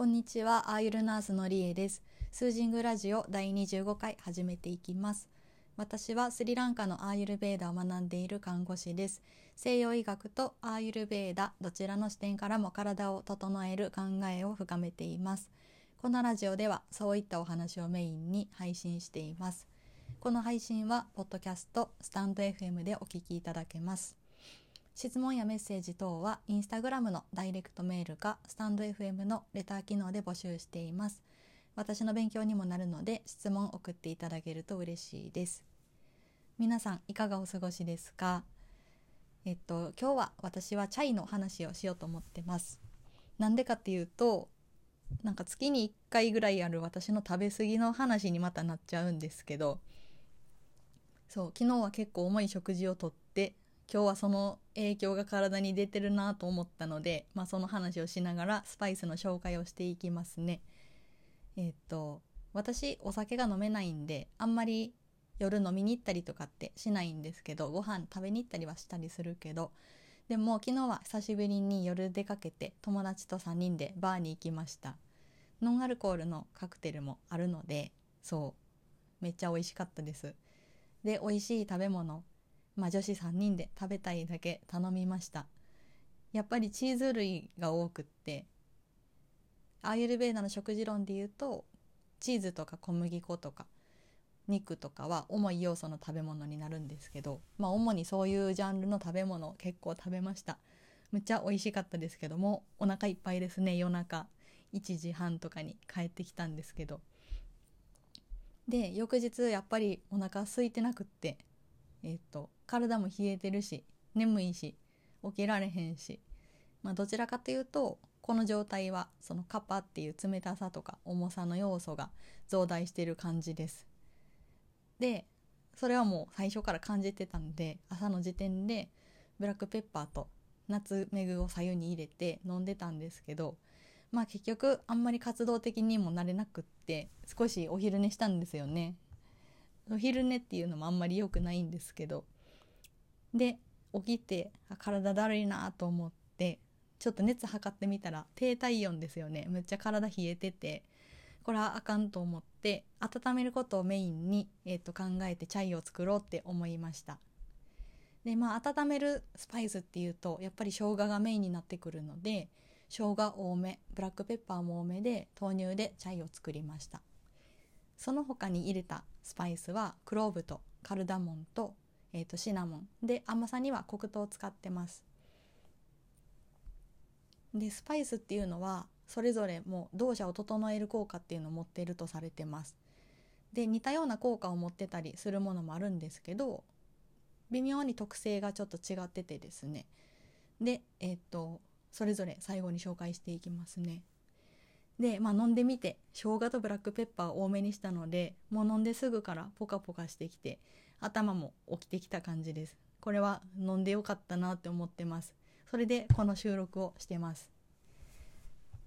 こんにちは、アーユルナースのりえです。スージングラジオ第25回始めていきます。私はスリランカのアーユルベーダを学んでいる看護師です。西洋医学とアーユルベーダ、どちらの視点からも体を整える考えを深めています。このラジオではそういったお話をメインに配信しています。この配信は、ポッドキャスト、スタンド FM でお聞きいただけます。質問やメッセージ等はインスタグラムのダイレクトメールかスタンド FM のレター機能で募集しています。私の勉強にもなるので質問を送っていただけると嬉しいです。皆さんいかがお過ごしですか？えっと今日は私はチャイの話をしようと思ってます。なんでかっていうとなんか月に1回ぐらいある私の食べ過ぎの話にまたなっちゃうんですけどそう昨日は結構重い食事をとって今日はその影響が体に出てるなと思ったので、まあ、その話をしながらスパイスの紹介をしていきますね。えっと私お酒が飲めないんであんまり夜飲みに行ったりとかってしないんですけどご飯食べに行ったりはしたりするけどでも昨日は久しぶりに夜出かけて友達と3人でバーに行きましたノンアルコールのカクテルもあるのでそうめっちゃ美味しかったですで美味しい食べ物まあ女子3人で食べたいだけ頼みました。やっぱりチーズ類が多くってアーユルベーダの食事論で言うとチーズとか小麦粉とか肉とかは重い要素の食べ物になるんですけどまあ主にそういうジャンルの食べ物を結構食べました。むっちゃ美味しかったですけどもお腹いっぱいですね夜中。1時半とかに帰ってきたんですけど。で翌日やっぱりお腹空いてなくってえっ、と体も冷えてるし眠いし起きられへんし、まあ、どちらかというとこの状態はそのカパっていう冷たさとか重さの要素が増大してる感じです。でそれはもう最初から感じてたんで朝の時点でブラックペッパーとナツメグを左右に入れて飲んでたんですけどまあ結局あんまり活動的にもなれなくって少しお昼寝したんですよね。お昼寝っていうのもあんまり良くないんですけどで起きてあ体だるいなと思ってちょっと熱測ってみたら低体温ですよね。むっちゃ体冷えててこれはあかんと思って温めることをメインに、えー、と考えてチャイを作ろうって思いました。でまあ温めるスパイスっていうとやっぱり生姜がメインになってくるので生姜多めブラックペッパーも多めで豆乳でチャイを作りました。その他に入れたスパイスはクローブとカルダモンと,、えー、とシナモン。で甘さには黒糖を使ってます。でスパイスっていうのはそれぞれもう動作を整える効果っていうのを持っているとされてます。で似たような効果を持ってたりするものもあるんですけど微妙に特性がちょっと違っててですね。でえっ、とそれぞれ最後に紹介していきますね。で、まあ、飲んでみて生姜とブラックペッパー多めにしたのでもう飲んですぐからポカポカしてきて頭も起きてきた感じです。これは飲んでよかったなって思ってます。それでこの収録をしてます。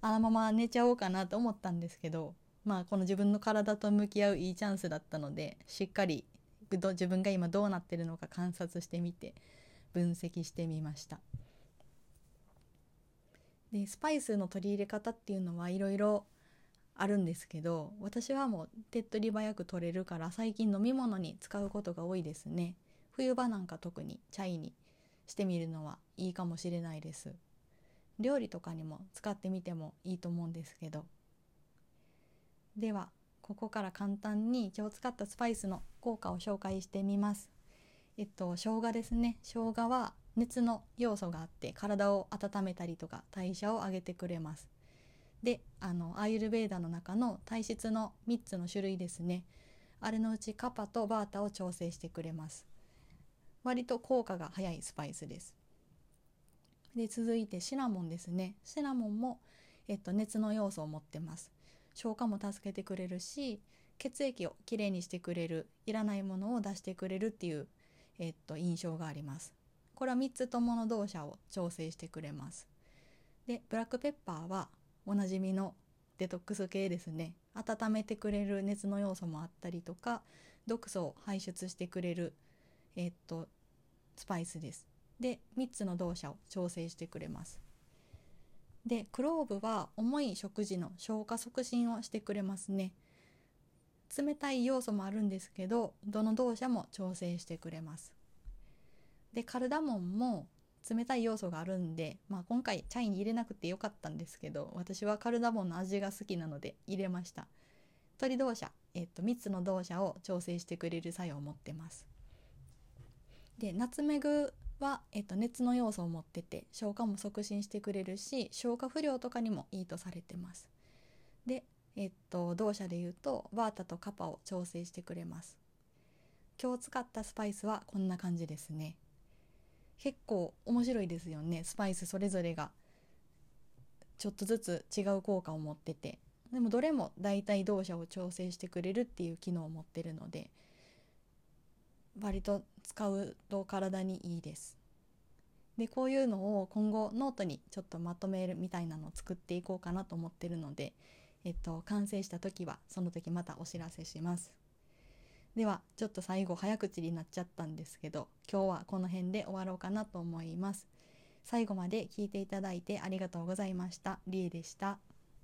あのまま寝ちゃおうかなと思ったんですけどまあこの自分の体と向き合ういいチャンスだったのでしっかり自分が今どうなってるのか観察してみて分析してみました。でスパイスの取り入れ方っていうのはいろいろあるんですけど私はもう手っ取り早く取れるから最近飲み物に使うことが多いですね。冬場なんか特にチャイにしてみるのはいいかもしれないです。料理とかにも使ってみてもいいと思うんですけど。ではここから簡単に今日使ったスパイスの効果を紹介してみます。えっと生姜ですね。生姜は熱の要素があって体を温めたりとか代謝を上げてくれます。であのアーユルベーダの中の体質の3つの種類ですね。あれのうちカパとバータを調整してくれます。割と効果が早いスパイスです。で続いてシナモンですね。シナモンも、えっと、熱の要素を持ってます。消化も助けてくれるし血液をきれいにしてくれるいらないものを出してくれるっていう、えっと、印象があります。これは3つともの動作を調整してくれます。でブラックペッパーはおなじみのデトックス系ですね。温めてくれる熱の要素もあったりとか毒素を排出してくれるえっとスパイスです。で3つの動作を調整してくれます。でクローブは重い食事の消化促進をしてくれますね。冷たい要素もあるんですけどどの動作も調整してくれます。でカルダモンも冷たい要素があるんで、まあ、今回チャイに入れなくてよかったんですけど私はカルダモンの味が好きなので入れました。鳥動作、えっと、3つの動作を調整してくれる作用を持ってます。でナツメグは、えっと、熱の要素を持ってて消化も促進してくれるし消化不良とかにもいいとされてます。でえっと同社で言うとバータとカパを調整してくれます。今日使ったスパイスはこんな感じですね。結構面白いですよね。スパイスそれぞれが。ちょっとずつ違う効果を持ってて。でもどれも大体動作を調整してくれるっていう機能を持ってるので。割と使うと体にいいです。でこういうのを今後ノートにちょっとまとめるみたいなのを作っていこうかなと思ってるので、えっと、完成した時はその時またお知らせします。ではちょっと最後早口になっちゃったんですけど今日はこの辺で終わろうかなと思います。最後まで聞いていただいてありがとうございました。りえでした。